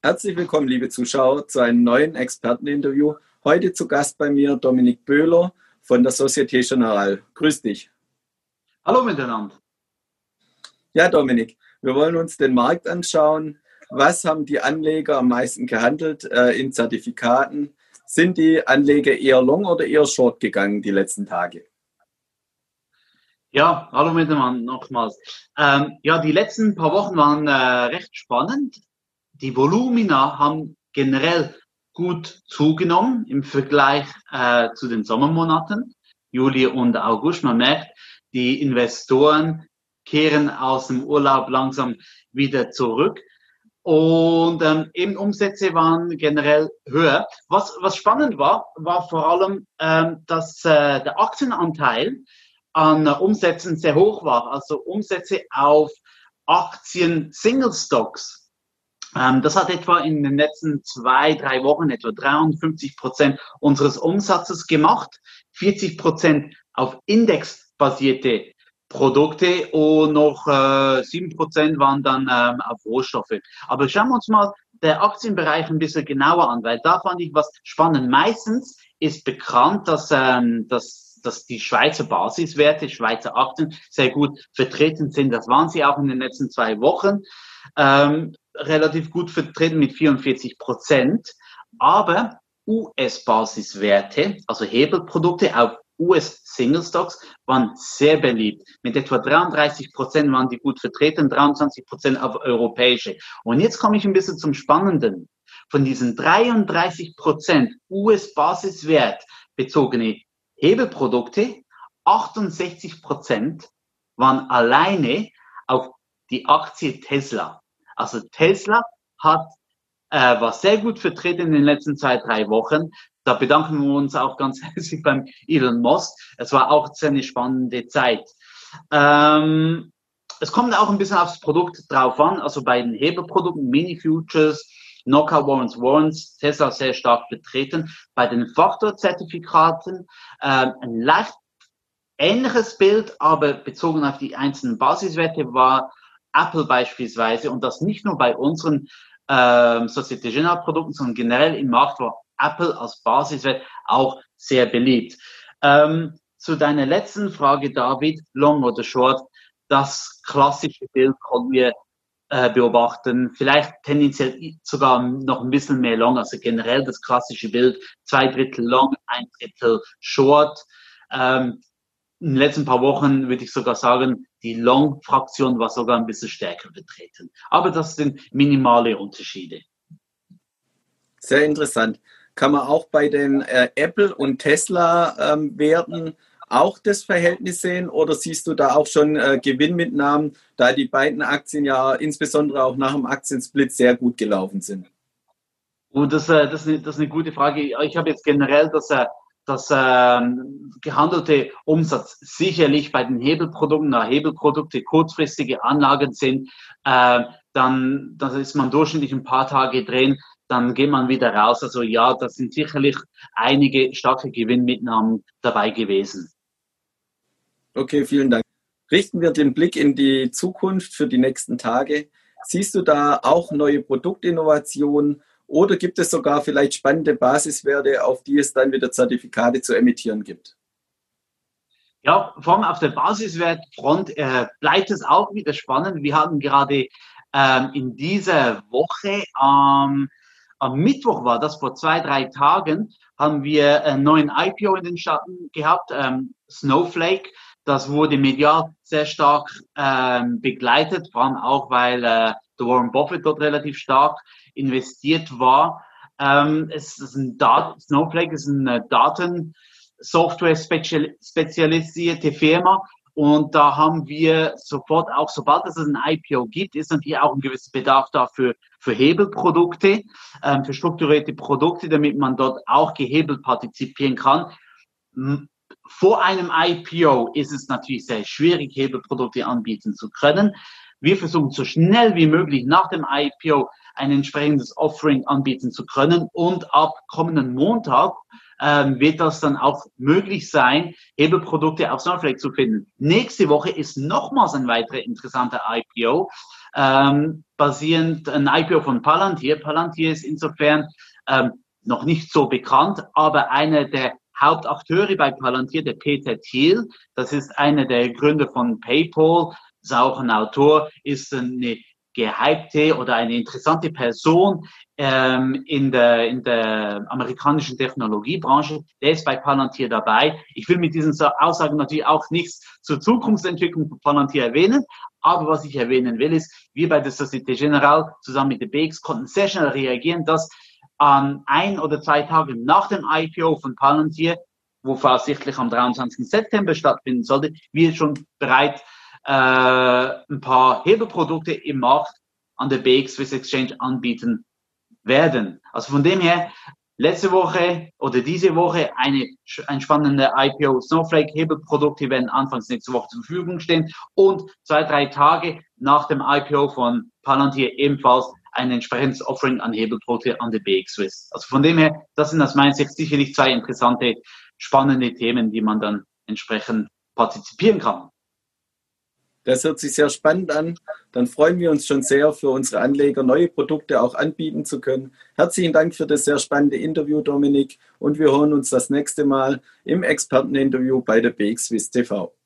Herzlich willkommen, liebe Zuschauer, zu einem neuen Experteninterview. Heute zu Gast bei mir Dominik Böhler von der Societe Generale. Grüß dich. Hallo miteinander. Ja, Dominik, wir wollen uns den Markt anschauen. Was haben die Anleger am meisten gehandelt äh, in Zertifikaten? Sind die Anleger eher long oder eher short gegangen die letzten Tage? Ja, hallo miteinander nochmals. Ähm, ja, die letzten paar Wochen waren äh, recht spannend die Volumina haben generell gut zugenommen im Vergleich äh, zu den Sommermonaten, Juli und August. Man merkt, die Investoren kehren aus dem Urlaub langsam wieder zurück. Und ähm, eben Umsätze waren generell höher. Was, was spannend war, war vor allem, ähm, dass äh, der Aktienanteil an Umsätzen sehr hoch war. Also Umsätze auf Aktien Single Stocks das hat etwa in den letzten zwei, drei Wochen etwa 53 Prozent unseres Umsatzes gemacht, 40 Prozent auf indexbasierte Produkte und noch äh, 7 Prozent waren dann ähm, auf Rohstoffe. Aber schauen wir uns mal der Aktienbereich ein bisschen genauer an, weil da fand ich was spannend. Meistens ist bekannt, dass, ähm, dass, dass die Schweizer Basiswerte, Schweizer Aktien sehr gut vertreten sind. Das waren sie auch in den letzten zwei Wochen. Ähm, relativ gut vertreten mit 44 Prozent. Aber US-Basiswerte, also Hebelprodukte auf US-Single-Stocks, waren sehr beliebt. Mit etwa 33 Prozent waren die gut vertreten, 23 Prozent auf europäische. Und jetzt komme ich ein bisschen zum Spannenden. Von diesen 33 Prozent US-Basiswert bezogene Hebelprodukte, 68 Prozent waren alleine auf die Aktie Tesla. Also Tesla hat äh, war sehr gut vertreten in den letzten zwei, drei Wochen. Da bedanken wir uns auch ganz herzlich beim Elon Musk. Es war auch eine spannende Zeit. Ähm, es kommt auch ein bisschen aufs Produkt drauf an. Also bei den Hebelprodukten, Mini-Futures, Knockout Warrants, Warrants, Tesla sehr stark vertreten. Bei den Faktorzertifikaten ähm, ein leicht ähnliches Bild, aber bezogen auf die einzelnen Basiswerte war Apple beispielsweise und das nicht nur bei unseren ähm, Societe Generale Produkten, sondern generell im Markt war Apple als Basiswert auch sehr beliebt. Ähm, zu deiner letzten Frage, David, Long oder Short, das klassische Bild können wir äh, beobachten, vielleicht tendenziell sogar noch ein bisschen mehr Long, also generell das klassische Bild, zwei Drittel Long, ein Drittel Short. Ähm, in den letzten paar Wochen würde ich sogar sagen, die Long-Fraktion war sogar ein bisschen stärker vertreten. Aber das sind minimale Unterschiede. Sehr interessant. Kann man auch bei den äh, Apple und Tesla ähm, auch das Verhältnis sehen oder siehst du da auch schon äh, Gewinnmitnahmen, da die beiden Aktien ja insbesondere auch nach dem Aktiensplit sehr gut gelaufen sind? Und oh, das, äh, das, ist, das ist eine gute Frage. Ich habe jetzt generell das äh, das ähm, gehandelte Umsatz sicherlich bei den Hebelprodukten, da Hebelprodukte kurzfristige Anlagen sind, äh, dann, dann ist man durchschnittlich ein paar Tage drin, dann geht man wieder raus. Also ja, da sind sicherlich einige starke Gewinnmitnahmen dabei gewesen. Okay, vielen Dank. Richten wir den Blick in die Zukunft für die nächsten Tage. Siehst du da auch neue Produktinnovationen oder gibt es sogar vielleicht spannende Basiswerte, auf die es dann wieder Zertifikate zu emittieren gibt? Ja, vor allem auf der Basiswertfront äh, bleibt es auch wieder spannend. Wir hatten gerade ähm, in dieser Woche, ähm, am Mittwoch war das, vor zwei, drei Tagen, haben wir einen neuen IPO in den Staaten gehabt, ähm, Snowflake. Das wurde medial sehr stark ähm, begleitet, vor allem auch, weil äh, der Warren Buffett dort relativ stark investiert war. Ähm, es ist ein Dat Snowflake ist eine Datensoftware spezialisierte Firma und da haben wir sofort, auch sobald es ein IPO gibt, ist natürlich auch ein gewisser Bedarf dafür für Hebelprodukte, ähm, für strukturierte Produkte, damit man dort auch gehebelt partizipieren kann. Vor einem IPO ist es natürlich sehr schwierig, Hebelprodukte anbieten zu können. Wir versuchen so schnell wie möglich nach dem IPO ein entsprechendes Offering anbieten zu können. Und ab kommenden Montag ähm, wird das dann auch möglich sein, Hebelprodukte auf Snowflake zu finden. Nächste Woche ist nochmals ein weiterer interessanter IPO. ähm, basierend ein IPO von Palantir. Palantir ist insofern ähm, noch nicht so bekannt, aber einer der Hauptakteure bei Palantir, der Peter Thiel, das ist einer der Gründer von PayPal, ist auch ein Autor, ist eine gehypte oder eine interessante Person ähm, in, der, in der amerikanischen Technologiebranche. Der ist bei Palantir dabei. Ich will mit diesen Aussagen natürlich auch nichts zur Zukunftsentwicklung von Palantir erwähnen, aber was ich erwähnen will, ist, wir bei der Societe Generale zusammen mit der BX konnten sehr schnell reagieren, dass an ein oder zwei Tage nach dem IPO von Palantir, wo voraussichtlich am 23. September stattfinden sollte, wir schon bereit äh, ein paar Hebelprodukte im Markt an der BX Swiss Exchange anbieten werden. Also von dem her, letzte Woche oder diese Woche eine, ein spannender IPO Snowflake Hebelprodukte werden anfangs nächste Woche zur Verfügung stehen und zwei, drei Tage nach dem IPO von Palantir ebenfalls ein entsprechendes Offering an Hebelprodukte an der BX Swiss. Also von dem her, das sind aus meiner Sicht sicherlich zwei interessante, spannende Themen, die man dann entsprechend partizipieren kann. Das hört sich sehr spannend an. Dann freuen wir uns schon sehr, für unsere Anleger neue Produkte auch anbieten zu können. Herzlichen Dank für das sehr spannende Interview, Dominik. Und wir hören uns das nächste Mal im Experteninterview bei der BX Swiss TV.